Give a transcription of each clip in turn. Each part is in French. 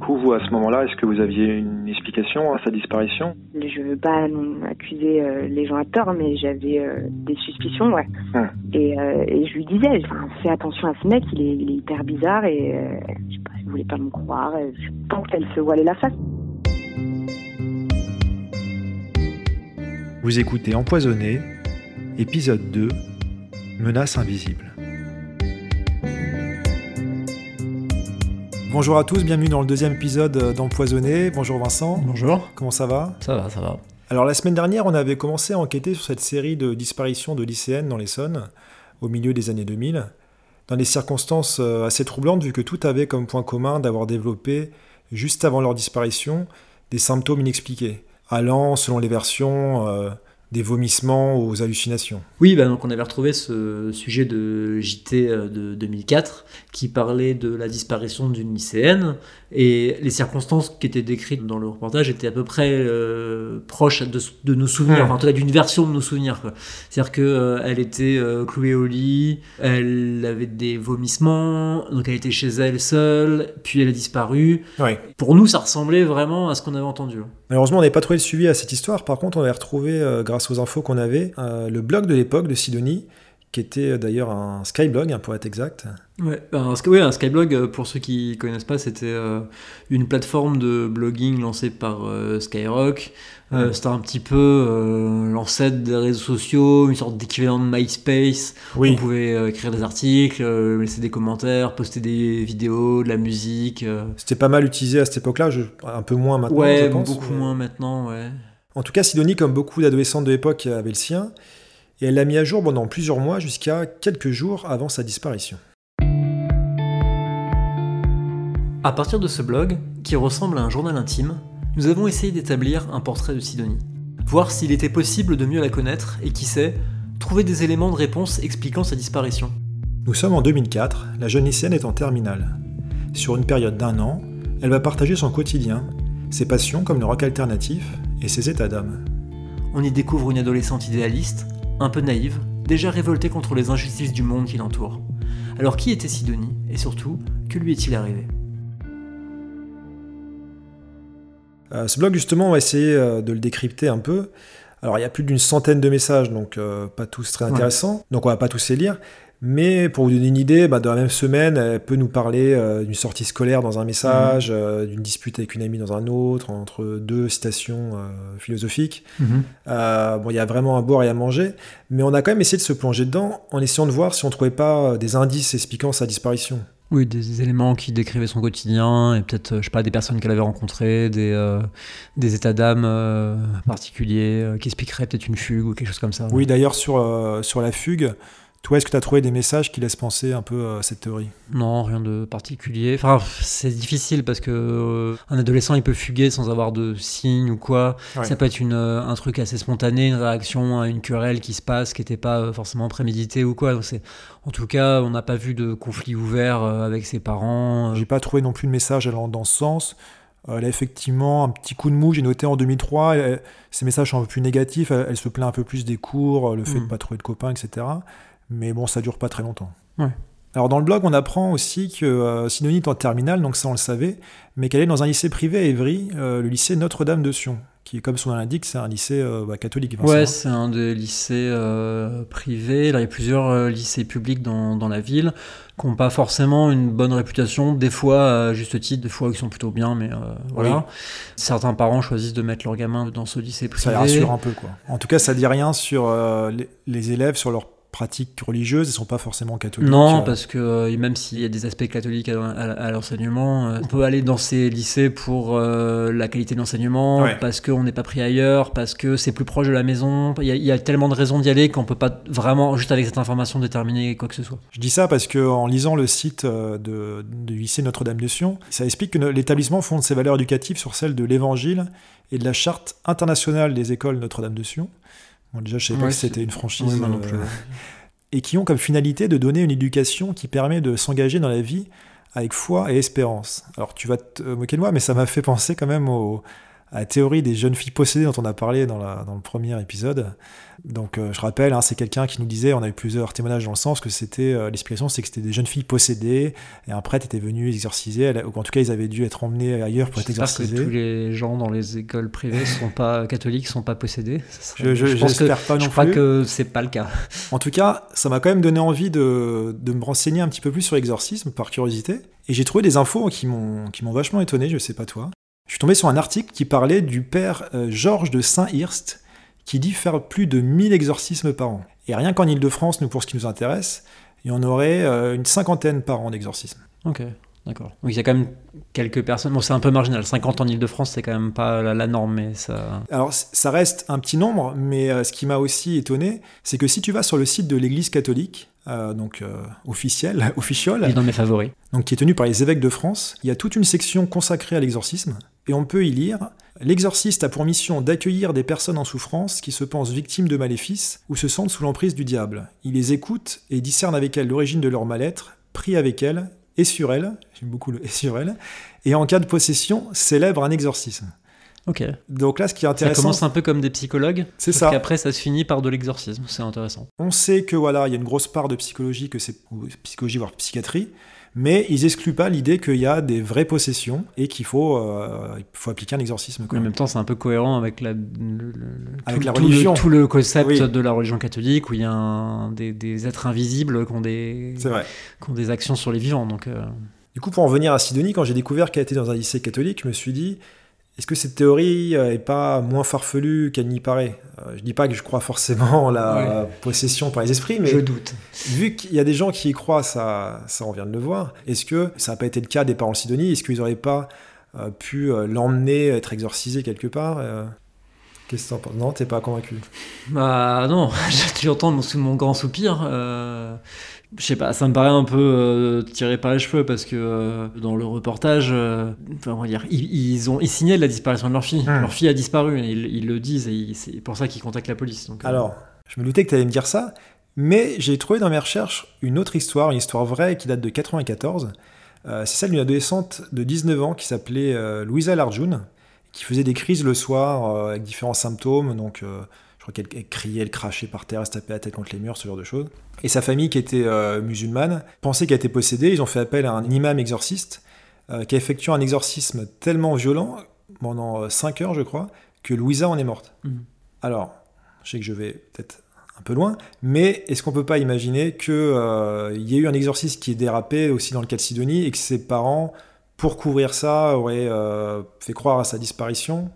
coup, vous, à ce moment-là, est-ce que vous aviez une explication à sa disparition? Je veux pas accuser euh, les gens à tort, mais j'avais euh, des suspicions, ouais. Hum. Et, euh, et, je lui disais, fais attention à ce mec, il est, il est hyper bizarre et je sais pas, elle voulait pas me croire. Je pense qu'elle se voilait la face. Vous écoutez Empoisonné, épisode 2, Menace invisible. Bonjour à tous, bienvenue dans le deuxième épisode d'Empoisonné. Bonjour Vincent. Bonjour. Comment ça va? Ça va, ça va. Alors la semaine dernière, on avait commencé à enquêter sur cette série de disparitions de lycéennes dans l'Essonne, au milieu des années 2000, dans des circonstances euh, assez troublantes vu que tout avait comme point commun d'avoir développé, juste avant leur disparition, des symptômes inexpliqués, allant, selon les versions, euh, des vomissements aux hallucinations. Oui, bah donc on avait retrouvé ce sujet de JT euh, de 2004 qui parlait de la disparition d'une lycéenne et les circonstances qui étaient décrites dans le reportage étaient à peu près euh, proches de, nos souvenirs, enfin en tout cas d'une version de nos souvenirs. C'est-à-dire qu'elle euh, était clouée au lit, elle avait des vomissements, donc elle était chez elle seule, puis elle a disparu. Pour nous, ça ressemblait vraiment à ce qu'on avait entendu. Malheureusement, on n'avait pas trouvé le suivi à cette histoire. Par contre, on avait retrouvé, grâce aux infos qu'on avait, le blog de l'époque de Sidonie, qui était d'ailleurs un Skyblog, pour être exact. Ouais, un, un Skyblog, euh, pour ceux qui connaissent pas, c'était euh, une plateforme de blogging lancée par euh, Skyrock. C'était un petit peu l'ancêtre des réseaux sociaux, une sorte d'équivalent de MySpace. Oui. On pouvait écrire des articles, laisser des commentaires, poster des vidéos, de la musique. C'était pas mal utilisé à cette époque-là, un peu moins maintenant. Ouais, je pense, beaucoup moins maintenant, ouais. En tout cas, Sidonie, comme beaucoup d'adolescentes de l'époque, avait le sien et elle l'a mis à jour pendant plusieurs mois jusqu'à quelques jours avant sa disparition. À partir de ce blog, qui ressemble à un journal intime, nous avons essayé d'établir un portrait de Sidonie. Voir s'il était possible de mieux la connaître et qui sait, trouver des éléments de réponse expliquant sa disparition. Nous sommes en 2004, la jeune lycéenne est en terminale. Sur une période d'un an, elle va partager son quotidien, ses passions comme le rock alternatif et ses états d'âme. On y découvre une adolescente idéaliste, un peu naïve, déjà révoltée contre les injustices du monde qui l'entoure. Alors qui était Sidonie Et surtout, que lui est-il arrivé? Euh, Ce blog, justement, on va essayer euh, de le décrypter un peu. Alors, il y a plus d'une centaine de messages, donc euh, pas tous très intéressants, donc on va pas tous les lire. Mais pour vous donner une idée, bah, dans la même semaine, elle peut nous parler euh, d'une sortie scolaire dans un message, mhm. euh, d'une dispute avec une amie dans un autre, entre deux citations euh, philosophiques. Mhm. bon, il y a vraiment à boire et à manger, mais on a quand même essayé de se plonger dedans en essayant de voir si on trouvait pas des indices expliquant sa disparition. Oui, des éléments qui décrivaient son quotidien et peut-être, je sais pas, des personnes qu'elle avait rencontrées, des, des états d'âme particuliers qui expliqueraient peut-être une fugue ou quelque chose comme ça. Oui, d'ailleurs, sur, sur la fugue, toi, est-ce que tu as trouvé des messages qui laissent penser un peu à cette théorie? Non, rien de particulier. Enfin, c'est difficile parce que euh, un adolescent, il peut fuguer sans avoir de signes ou quoi. Ça peut être une, euh, un truc assez spontané, une réaction à une querelle qui se passe, qui n'était pas euh, forcément préméditée ou quoi. Donc en tout cas, on n'a pas vu de conflit ouvert avec ses parents. J'ai pas trouvé non plus de message allant dans ce sens. Elle a effectivement un petit coup de mou, j'ai noté en 2003. ces messages sont un peu plus négatifs. Elle, se plaint un peu plus des cours, le fait de ne mm. pas trouver de copains, etc. Mais bon, ça dure pas très longtemps. Alors dans le blog, on apprend aussi que euh, est en terminale, donc ça on le savait, mais qu'elle est dans un lycée privé à Évry, euh, le lycée Notre-Dame de Sion, qui comme son nom l'indique, c'est un lycée euh, bah, catholique. Ouais, c'est un des lycées euh, privés. Là, il y a plusieurs lycées publics dans, dans, la ville qui n'ont pas forcément une bonne réputation, des fois à juste titre, des fois qui sont plutôt bien, mais voilà. Certains parents choisissent de mettre leur gamin dans ce lycée privé. Ça rassure un peu, quoi. En tout cas, ça dit rien sur les, les élèves, sur leur pratiques religieuses, ils sont pas forcément catholiques. Non, parce que euh, même s'il y a des aspects catholiques à, l'enseignement, euh, on peut aller dans ces lycées pour euh, la qualité de l'enseignement, parce qu'on n'est pas pris ailleurs, parce que c'est plus proche de la maison. Il y, a, tellement de raisons d'y aller qu'on peut pas vraiment, juste avec cette information, déterminer quoi que ce soit. Je dis ça parce que en lisant le site de, du lycée Notre-Dame de Sion, ça explique que l'établissement fonde ses valeurs éducatives sur celles de l'Évangile et de la charte internationale des écoles Notre-Dame de Sion déjà, je savais pas que c'était une franchise. Euh, et qui ont comme finalité de donner une éducation qui permet de s'engager dans la vie avec foi et espérance. Alors, tu vas te moquer de moi, mais ça m'a fait penser quand même au, la théorie des jeunes filles possédées dont on a parlé dans, la, dans le premier épisode. Donc euh, je rappelle, hein, c'est quelqu'un qui nous disait, on a eu plusieurs témoignages dans le sens que c'était euh, l'explication, c'est que c'était des jeunes filles possédées et un prêtre était venu exorciser, ou en tout cas ils avaient dû être emmenés ailleurs pour être exorcisés. que tous les gens dans les écoles privées sont pas catholiques, sont pas possédés. je, je, pense que, pas non je crois que c'est pas le cas. En tout cas, ça m'a quand même donné envie de, de me renseigner un petit peu plus sur l'exorcisme par curiosité et j'ai trouvé des infos qui m'ont qui m'ont vachement étonné, je sais pas toi. Je suis tombé sur un article qui parlait du père euh, Georges de Saint-Hirst qui dit faire plus de 1000 exorcismes par an. Et rien qu'en Ile-de-France, nous, pour ce qui nous intéresse, il y en aurait euh, une cinquantaine par an d'exorcismes. Ok, d'accord. Donc il y a quand même quelques personnes. Bon, c'est un peu marginal. 50 en Ile-de-France, c'est quand même pas la, norme, mais ça. Alors, ça reste un petit nombre, mais euh, ce qui m'a aussi étonné, c'est que si tu vas sur le site de l'Église catholique, euh, donc officiel, officiel, il est dans mes favoris, donc qui est tenu par les évêques de France, il y a toute une section consacrée à l'exorcisme, et on peut y lire L'exorciste a pour mission d'accueillir des personnes en souffrance qui se pensent victimes de maléfices ou se sentent sous l'emprise du diable. Il les écoute et discerne avec elles l'origine de leur mal-être, prie avec elles et sur elles, j'aime beaucoup le et sur elles, et en cas de possession, célèbre un exorcisme. Ok. Donc là, ce qui est intéressant. Ça commence un peu comme des psychologues. C'est ça. Qu'après, ça se finit par de l'exorcisme. C'est intéressant. On sait que voilà, il y a une grosse part de psychologie, que c'est psychologie voire psychiatrie, mais ils excluent pas l'idée qu'il y a des vraies possessions et qu'il faut, euh, il faut appliquer un exorcisme. En même temps, c'est un peu cohérent avec la, avec tout, la religion. Tout le, concept de la religion catholique où il y a des, êtres invisibles qui ont des, qui ont des actions sur les vivants. Donc, euh. Du coup, pour en venir à Sidonie, quand j'ai découvert qu'elle était dans un lycée catholique, je me suis dit, est-ce que cette théorie est pas moins farfelue qu'elle n'y paraît? Euh, Je dis pas que je crois forcément la possession par les esprits, mais je doute. Vu qu'il y a des gens qui y croient, ça, ça on vient de le voir. Est-ce que ça n'a pas été le cas des parents de Sidonie? Est-ce qu'ils n'auraient pas euh, pu euh, l'emmener être exorcisé quelque part Qu'est-ce que t'en penses? Non, t'es pas convaincu? Bah non, tu entends mon, mon grand soupir je sais pas, ça me paraît un peu euh, tiré par les cheveux parce que euh, dans le reportage, euh, on va dire, ils, ont ils signalent la disparition de leur fille. Hmm. Leur fille a disparu, ils, ils le disent et c'est pour ça qu'ils contactent la police. Donc, Alors, je me doutais que tu allais me dire ça, mais j'ai trouvé dans mes recherches une autre histoire, une histoire vraie qui date de 94. c'est celle d'une adolescente de 19 ans qui s'appelait Louisa Larjun, qui faisait des crises le soir avec différents symptômes, donc je crois qu'elle criait, elle crachait par terre, elle se tapait la tête contre les murs, ce genre de choses. Et sa famille, qui était euh, musulmane, pensait qu'elle était possédée. Ils ont fait appel à un imam exorciste euh, qui a effectué un exorcisme tellement violent, pendant 5 euh, heures, je crois, que Louisa en est morte. Mhm. Alors, je sais que je vais peut-être un peu loin, mais est-ce qu'on peut pas imaginer qu'il y ait eu un exorcisme qui est dérapé aussi dans le cas de Sidonie et que ses parents, pour couvrir ça, auraient fait croire à sa disparition?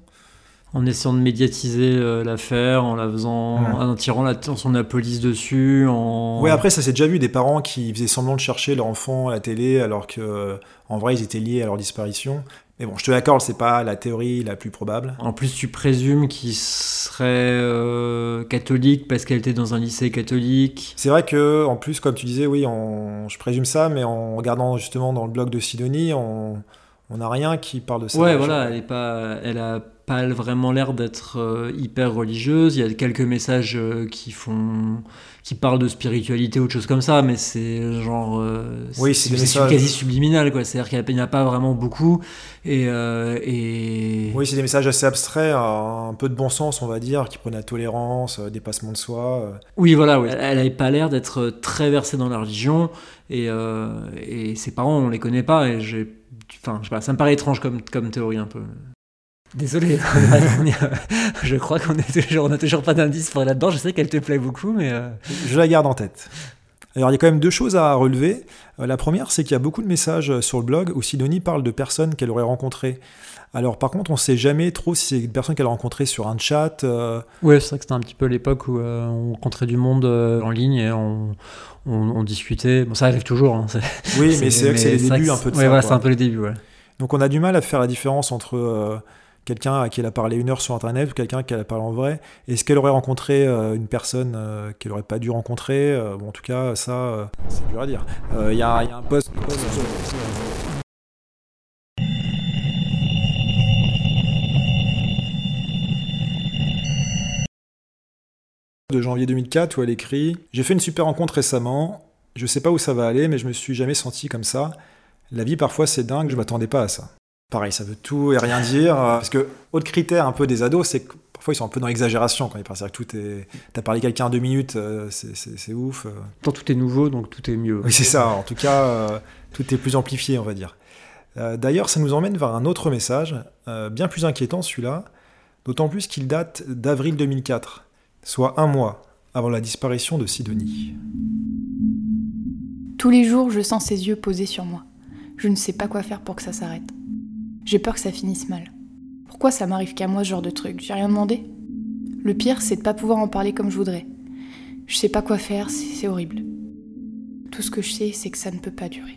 En essayant de médiatiser euh, l'affaire, en la faisant, en attirant l'attention de la police dessus. En... Oui, après, ça s'est déjà vu des parents qui faisaient semblant de chercher leur enfant à la télé alors que, en vrai, ils étaient liés à leur disparition. Mais bon, je te l'accorde, c'est pas la théorie la plus probable. En plus, tu présumes qu'il serait euh, catholique parce qu'elle était dans un lycée catholique. C'est vrai que, en plus, comme tu disais, oui, je présume ça, mais en regardant justement dans le blog de Sidonie, on n'a rien qui parle de ça. Ouais, voilà, elle est pas, elle a pas vraiment l'air d'être euh, hyper religieuse. Il y a quelques messages euh, qui font, qui parlent de spiritualité ou de choses comme ça, mais c'est genre, euh, oui, c'est quasi subliminal, quoi. C'est-à-dire qu'il n'y a, pas vraiment beaucoup. Et, et... oui, c'est des messages assez abstraits, un peu de bon sens, on va dire, qui prennent la tolérance, dépassement de soi. Oui, voilà. Oui. Elle n'avait pas l'air d'être très versée dans la religion, et, et ses parents, on les connaît pas, et j'ai, enfin, je sais pas, ça me paraît étrange comme, comme théorie un peu. Désolé, je crois qu'on n'a toujours, pas d'indice pour là-dedans. Je sais qu'elle te plaît beaucoup, mais. Euh, je la garde en tête. Alors, il y a quand même deux choses à relever. Euh, la première, c'est qu'il y a beaucoup de messages sur le blog où Sidonie parle de personnes qu'elle aurait rencontrées. Alors, par contre, on ne sait jamais trop si c'est des personnes qu'elle a rencontrées sur un chat. Euh... Ouais, c'est vrai que c'était un petit peu l'époque où euh, on rencontrait du monde en ligne et on, discutait. Bon, ça arrive toujours. Hein, oui, mais c'est vrai que c'est les débuts un peu de ouais, ça. c'est un peu les débuts, ouais. Donc, on a du mal à faire la différence entre quelqu'un à qui elle a parlé une heure sur Internet ou quelqu'un qui a parlé en vrai Est-ce qu'elle aurait rencontré euh, une personne euh, qu'elle n'aurait pas dû rencontrer euh, bon, En tout cas, ça, c'est dur à dire. Il y, a un post... de janvier 2004 où elle écrit J'ai fait une super rencontre récemment. Je sais pas où ça va aller, mais je me suis jamais senti comme ça. La vie parfois c'est dingue, je m'attendais pas à ça. Pareil, ça veut tout et rien dire. Parce que, autre critère un peu des ados, c'est que parfois ils sont un peu dans l'exagération quand ils pensent que tout est. T'as parlé quelqu'un en deux minutes, c'est ouf. Tant tout est nouveau, donc tout est mieux. Oui, c'est ça. En tout cas, tout est plus amplifié, on va dire. D'ailleurs, ça nous emmène vers un autre message, bien plus inquiétant celui-là, d'autant plus qu'il date d'avril 2004, soit un mois avant la disparition de Sidonie. Tous les jours, je sens ses yeux posés sur moi. Je ne sais pas quoi faire pour que ça s'arrête. J'ai peur que ça finisse mal. Pourquoi ça m'arrive qu'à moi ce genre de truc? J'ai rien demandé Le pire, c'est de pas pouvoir en parler comme je voudrais. Je sais pas quoi faire, c'est horrible. Tout ce que je sais, c'est que ça ne peut pas durer.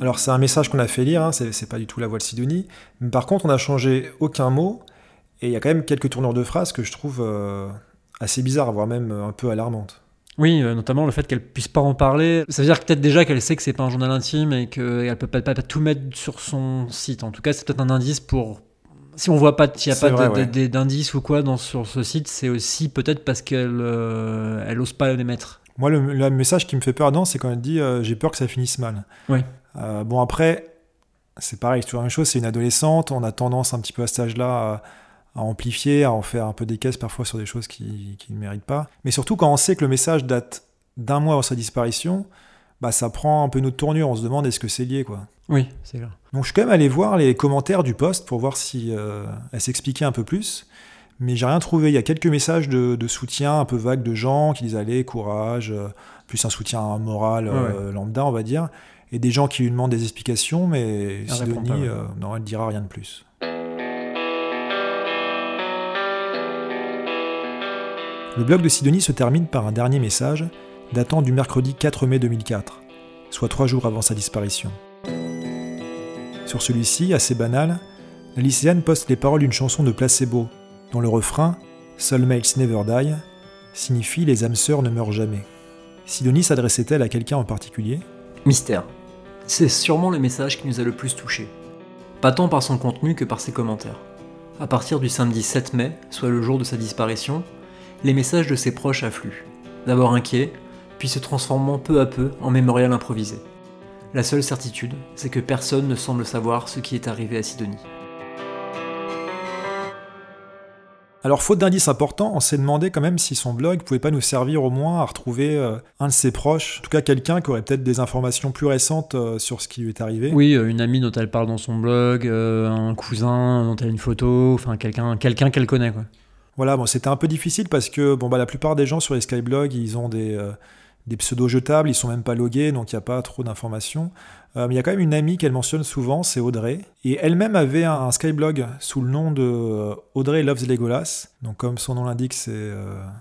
Alors c'est un message qu'on a fait lire, hein, c'est pas du tout la voix de Sidonie, mais par contre on n'a changé aucun mot, et il y a quand même quelques tournures de phrases que je trouve euh, assez bizarres, voire même un peu alarmantes. Oui, euh, notamment le fait qu'elle puisse pas en parler. Ça veut dire peut-être déjà qu'elle sait que c'est pas un journal intime et qu'elle peut pas, pas, tout mettre sur son site. En tout cas, c'est peut-être un indice pour. Si on voit pas, s'il n'y a pas d'indice ou quoi dans, sur ce site, c'est aussi peut-être parce qu'elle euh, elle ose pas les mettre. Moi, le, message qui me fait peur c'est quand elle dit j'ai peur que ça finisse mal. Oui. bon, après, c'est pareil, c'est toujours la même chose. C'est une adolescente. On a tendance un petit peu à cet âge-là à amplifier, à en faire un peu des caisses parfois sur des choses qui, qui ne méritent pas. Mais surtout quand on sait que le message date d'un mois avant sa disparition, bah ça prend un peu notre tournure. On se demande est-ce que c'est lié, quoi? Oui, c'est là. Donc je suis quand même allé voir les commentaires du post pour voir si euh, elle s'expliquait un peu plus. Mais j'ai rien trouvé. Il y a quelques messages de, soutien un peu vagues de gens qui disent allez, courage, euh, plus un soutien moral euh, lambda, on va dire. Et des gens qui lui demandent des explications, mais Sidonie, non, elle dira rien de plus. Le blog de Sidonie se termine par un dernier message datant du mercredi 4 mai 2004, soit trois jours avant sa disparition. Sur celui-ci, assez banal, la lycéenne poste les paroles d'une chanson de Placebo, dont le refrain Soulmates Never Die signifie Les âmes sœurs ne meurent jamais. Sidonie s'adressait-elle à quelqu'un en particulier? Mystère. C'est sûrement le message qui nous a le plus touchés. Pas tant par son contenu que par ses commentaires. À partir du samedi 7 mai, soit le jour de sa disparition, les messages de ses proches affluent, d'abord inquiets, puis se transformant peu à peu en mémorial improvisé. La seule certitude, c'est que personne ne semble savoir ce qui est arrivé à Sidonie. Alors, faute d'indices importants, on s'est demandé quand même si son blog pouvait pas nous servir au moins à retrouver euh, un de ses proches, en tout cas quelqu'un qui aurait peut-être des informations plus récentes euh, sur ce qui lui est arrivé. Oui, euh, une amie dont elle parle dans son blog, un cousin dont elle a une photo, enfin quelqu'un quelqu'un qu'elle connaît. Quoi. Voilà, bon, c'était un peu difficile parce que bon, bah, la plupart des gens sur les Skyblogs, ils ont des, euh, des pseudos jetables, ils sont même pas logués, donc il n'y a pas trop d'informations. Euh, mais il y a quand même une amie qu'elle mentionne souvent, c'est Audrey. Et elle-même avait un, Skyblog sous le nom de euh, Audrey Loves Legolas. Donc comme son nom l'indique, c'est...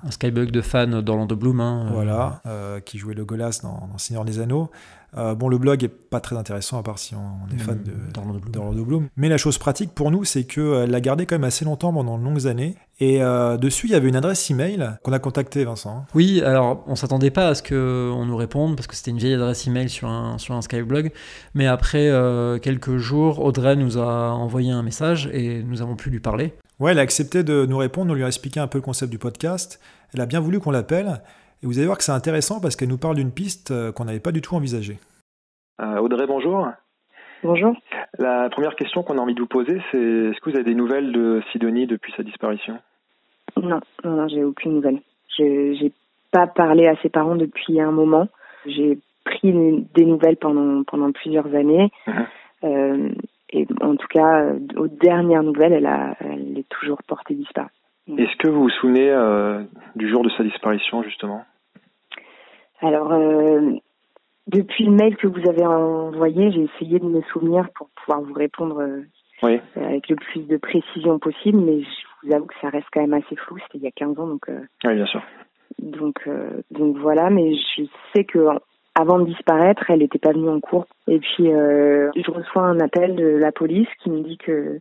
Un Skyblog de fans d'Orlando Bloom. Hein, voilà, qui jouait Legolas dans, dans Seigneur des Anneaux. Euh, bon, le blog est pas très intéressant à part si on, est fan mmh, d'Orlando Bloom. Mais la chose pratique pour nous, c'est qu'elle euh, l'a gardé quand même assez longtemps pendant de longues années. Et euh, dessus, il y avait une adresse email qu'on a contactée, Vincent. Oui, alors on s'attendait pas à ce qu'on nous réponde parce que c'était une vieille adresse email sur un, sur un Skyblog. Mais après quelques jours, Audrey nous a envoyé un message et nous avons pu lui parler. Ouais, elle a accepté de nous répondre, on lui a expliqué un peu le concept du podcast. Elle a bien voulu qu'on l'appelle. Et vous allez voir que c'est intéressant parce qu'elle nous parle d'une piste euh, qu'on n'avait pas du tout envisagée. Euh, Audrey, bonjour. Bonjour. La première question qu'on a envie de vous poser, c'est est-ce que vous avez des nouvelles de Sidonie depuis sa disparition? Non, non, j'ai aucune nouvelle. Je n'ai pas parlé à ses parents depuis un moment. J'ai pris des nouvelles pendant, pendant plusieurs années. Mhm. Euh, et en tout cas, aux dernières nouvelles, elle, a, elle est toujours portée disparue. Est-ce que vous vous souvenez euh, du jour de sa disparition, justement? Alors, euh, depuis le mail que vous avez envoyé, j'ai essayé de me souvenir pour pouvoir vous répondre euh, avec le plus de précision possible, mais je vous avoue que ça reste quand même assez flou. C'était il y a 15 ans, donc. oui, bien sûr. Donc, donc voilà, mais je sais que avant de disparaître, elle n'était pas venue en cours. Et puis, je reçois un appel de la police qui me dit que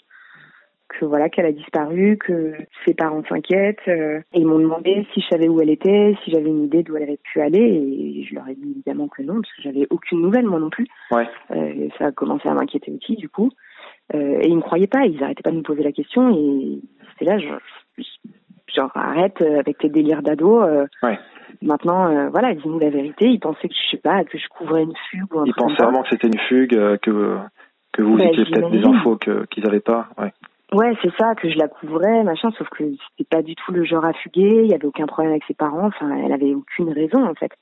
que voilà qu'elle a disparu, que ses parents s'inquiètent euh, et ils m'ont demandé si je savais où elle était, si j'avais une idée d'où elle avait pu aller et je leur ai dit évidemment que non parce que j'avais aucune nouvelle moi non plus. Ouais. Euh, ça a commencé à m'inquiéter aussi du coup euh, et ils me croyaient pas, ils arrêtaient pas de me poser la question et c'était là genre arrête avec tes délires d'ado. ouais. Maintenant, voilà, dis-nous la vérité. Il pensait que je sais pas, que je couvrais une fugue ou un Il pensait vraiment que c'était une fugue, que que vous bah, étiez peut-être des infos qu'ils n'avaient pas. Ouais. Ouais, c'est ça, que je la couvrais, machin, sauf que c'était pas du tout le genre à fuguer, il y avait aucun problème avec ses parents, enfin, elle avait aucune raison, en fait.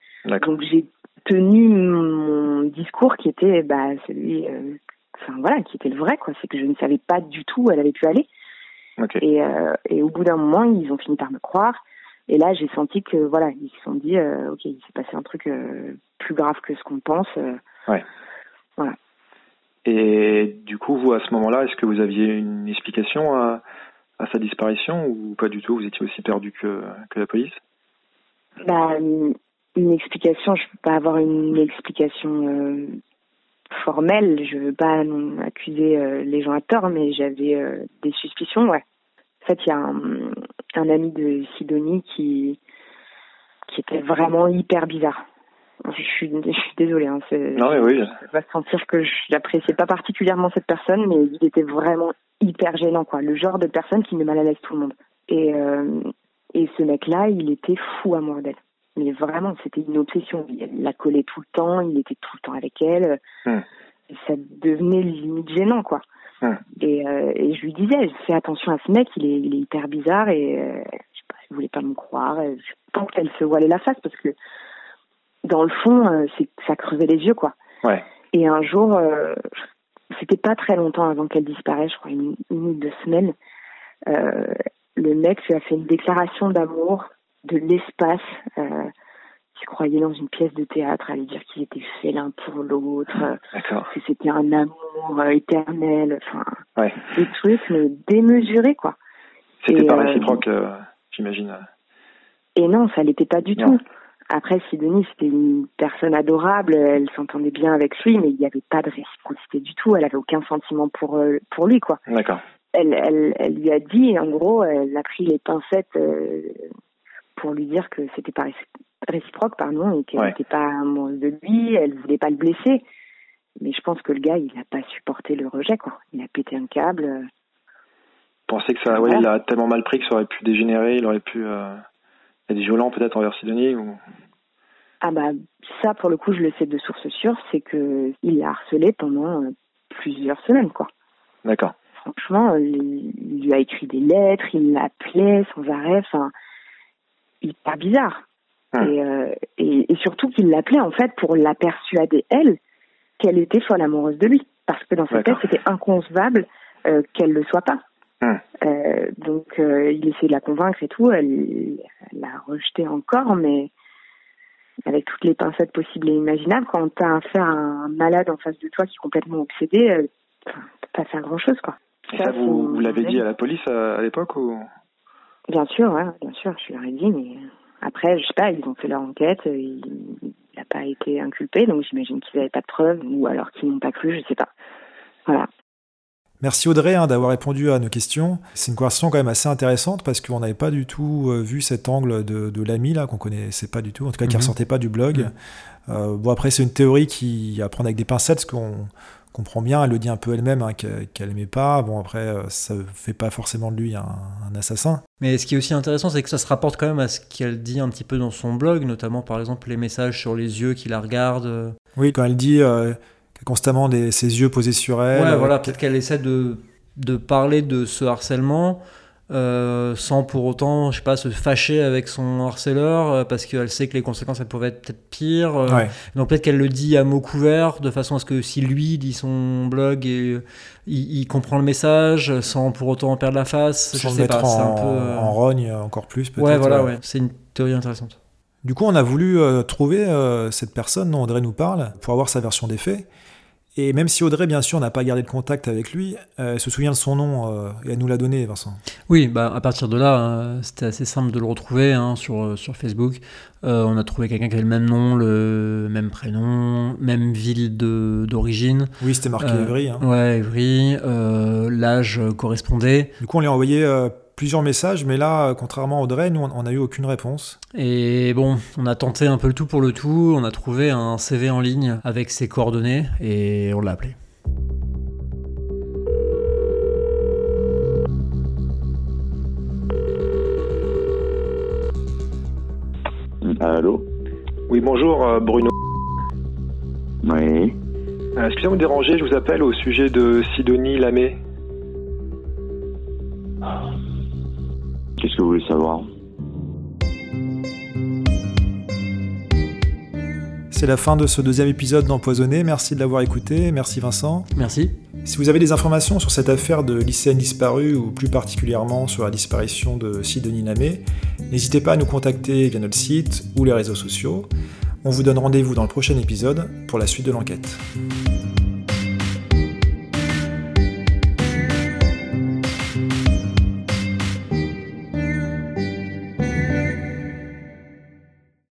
Donc j'ai tenu mon discours qui était, bah, celui, euh, enfin, voilà, qui était le vrai, quoi. C'est que je ne savais pas du tout où elle avait pu aller. Et, euh, et au bout d'un moment, ils ont fini par me croire. Et là, j'ai senti que, voilà, ils se sont dit, euh, ok, il s'est passé un truc plus grave que ce qu'on pense. ouais. Voilà. Et du coup, vous, à ce moment-là, est-ce que vous aviez une explication à, à, sa disparition ou pas du tout? Vous étiez aussi perdu que, la police? Bah, Une explication, je ne peux pas avoir une explication euh, formelle. Je ne veux pas accuser euh, les gens à tort, mais j'avais euh, des suspicions, ouais. En fait, il y a un, un ami de Sidonie qui, qui était vraiment hyper bizarre. Je suis, je suis désolée. Hein, non, mais oui. va sentir que je n'appréciais pas particulièrement cette personne, mais il était vraiment hyper gênant, quoi. Le genre de personne qui met mal à l'aise tout le monde. Et, euh, et ce mec-là, il était fou amoureux d'elle. Mais vraiment, c'était une obsession. Il la collait tout le temps, il était tout le temps avec elle. Et ça devenait limite gênant, quoi. Et, euh, et je lui disais, fais attention à ce mec, il est, il est hyper bizarre et euh, je sais pas, je voulais pas me croire. Je pense qu'elle se voilait la face parce que dans le fond, euh, c'est ça crevait les yeux, quoi. Ouais. Et un jour, euh, c'était pas très longtemps avant qu'elle disparaisse, je crois une, une ou deux semaines, euh, le mec lui a fait une déclaration d'amour de l'espace. Euh, il croyait dans une pièce de théâtre, à lui dire qu'il était l'un pour l'autre, que c'était un amour éternel, enfin, ouais. des trucs mais démesurés, quoi. C'était pas réciproque, j'imagine. Et non, ça l'était pas du tout. Après, Sidonie, c'était une personne adorable, elle s'entendait bien avec lui, mais il n'y avait pas de réciprocité du tout. Elle avait aucun sentiment pour euh, pour lui, quoi. D'accord. Elle, elle, elle lui a dit, en gros, elle a pris les pincettes euh, pour lui dire que c'était pas réciproque, pardon, et qu'elle n'était pas amoureuse de lui, elle voulait pas le blesser. Mais je pense que le gars, il n'a pas supporté le rejet, quoi. Il a pété un câble. Pensez que ça, il a tellement mal pris que ça aurait pu dégénérer, il aurait pu. Euh il y a des violents peut-être envers Sidonie ou... Ah bah ça pour le coup je le sais de source sûre, c'est que il l'a harcelé pendant euh, plusieurs semaines quoi. D'accord. Franchement, il, lui a écrit des lettres, il l'appelait sans arrêt, enfin hyper bizarre. Hum. Et, euh, et, et, surtout qu'il l'appelait en fait pour la persuader elle qu'elle était folle amoureuse de lui, parce que dans sa tête c'était inconcevable euh, qu'elle le soit pas. Hum. Euh, donc euh, il essaie de la convaincre et tout, elle l'a rejeté encore, mais avec toutes les pincettes possibles et imaginables, quand tu as affaire à un malade en face de toi qui est complètement obsédé, euh, pas faire grand chose quoi. ça, vous, vous l'avez dit à la police à, l'époque ou? Bien sûr, ouais, bien sûr, je leur ai dit, mais après, je sais pas, ils ont fait leur enquête, il n'a pas été inculpé, donc j'imagine qu'ils n'avaient pas de preuves, ou alors qu'ils n'ont pas cru, je sais pas. Voilà. Merci Audrey hein, d'avoir répondu à nos questions. C'est une conversation quand même assez intéressante parce qu'on n'avait pas du tout euh, vu cet angle de, de l'ami là qu'on connaissait pas du tout, en tout cas qui ne mhm. ressortait pas du blog. Euh, bon après c'est une théorie qui à prendre avec des pincettes parce qu'on comprend bien, elle le dit un peu elle-même hein, qu'elle n'aimait pas. Bon après euh, ça fait pas forcément de lui un, assassin. Mais ce qui est aussi intéressant c'est que ça se rapporte quand même à ce qu'elle dit un petit peu dans son blog, notamment par exemple les messages sur les yeux qui la regardent. Oui quand elle dit constamment ses yeux posés sur elle. Ouais, voilà, peut-être qu'elle essaie de, de parler de ce harcèlement euh, sans pour autant, je sais pas, se fâcher avec son harceleur euh, parce qu'elle sait que les conséquences elles pouvaient être peut-être pires. Euh. Donc peut-être qu'elle le dit à mots couverts de façon à ce que si lui dit son blog et il, comprend le message sans pour autant en perdre la face, sans je sais pas, en, un peu, en rogne encore plus peut-être. Ouais, voilà, ouais. c'est une théorie intéressante. Du coup, on a voulu trouver cette personne dont André nous parle pour avoir sa version des faits. Et même si Audrey, bien sûr, n'a pas gardé de contact avec lui, euh, elle se souvient de son nom euh, et elle nous l'a donné, Vincent. Oui, bah, à partir de là, hein, c'était assez simple de le retrouver hein, sur, euh, sur Facebook. on a trouvé quelqu'un qui avait le même nom, le même prénom, même ville d'origine. Oui, c'était marqué Evry. Hein. Ouais, Evry. L'âge correspondait. Du coup, on lui a envoyé plusieurs messages, mais là, contrairement à Audrey, nous, on n'a eu aucune réponse. Et bon, on a tenté un peu le tout pour le tout. On a trouvé un CV en ligne avec ses coordonnées et on l'a appelé. Allô? Oui, bonjour euh, Bruno. Oui. Euh, excusez-moi de vous déranger, je vous appelle au sujet de Sidonie Lamé. Qu'est-ce que vous voulez savoir C'est la fin de ce deuxième épisode d'Empoisonné. Merci de l'avoir écouté. Merci Vincent. Merci. Si vous avez des informations sur cette affaire de lycéenne disparue ou plus particulièrement sur la disparition de Sidonie Lamé, n'hésitez pas à nous contacter via notre site ou les réseaux sociaux. On vous donne rendez-vous dans le prochain épisode pour la suite de l'enquête.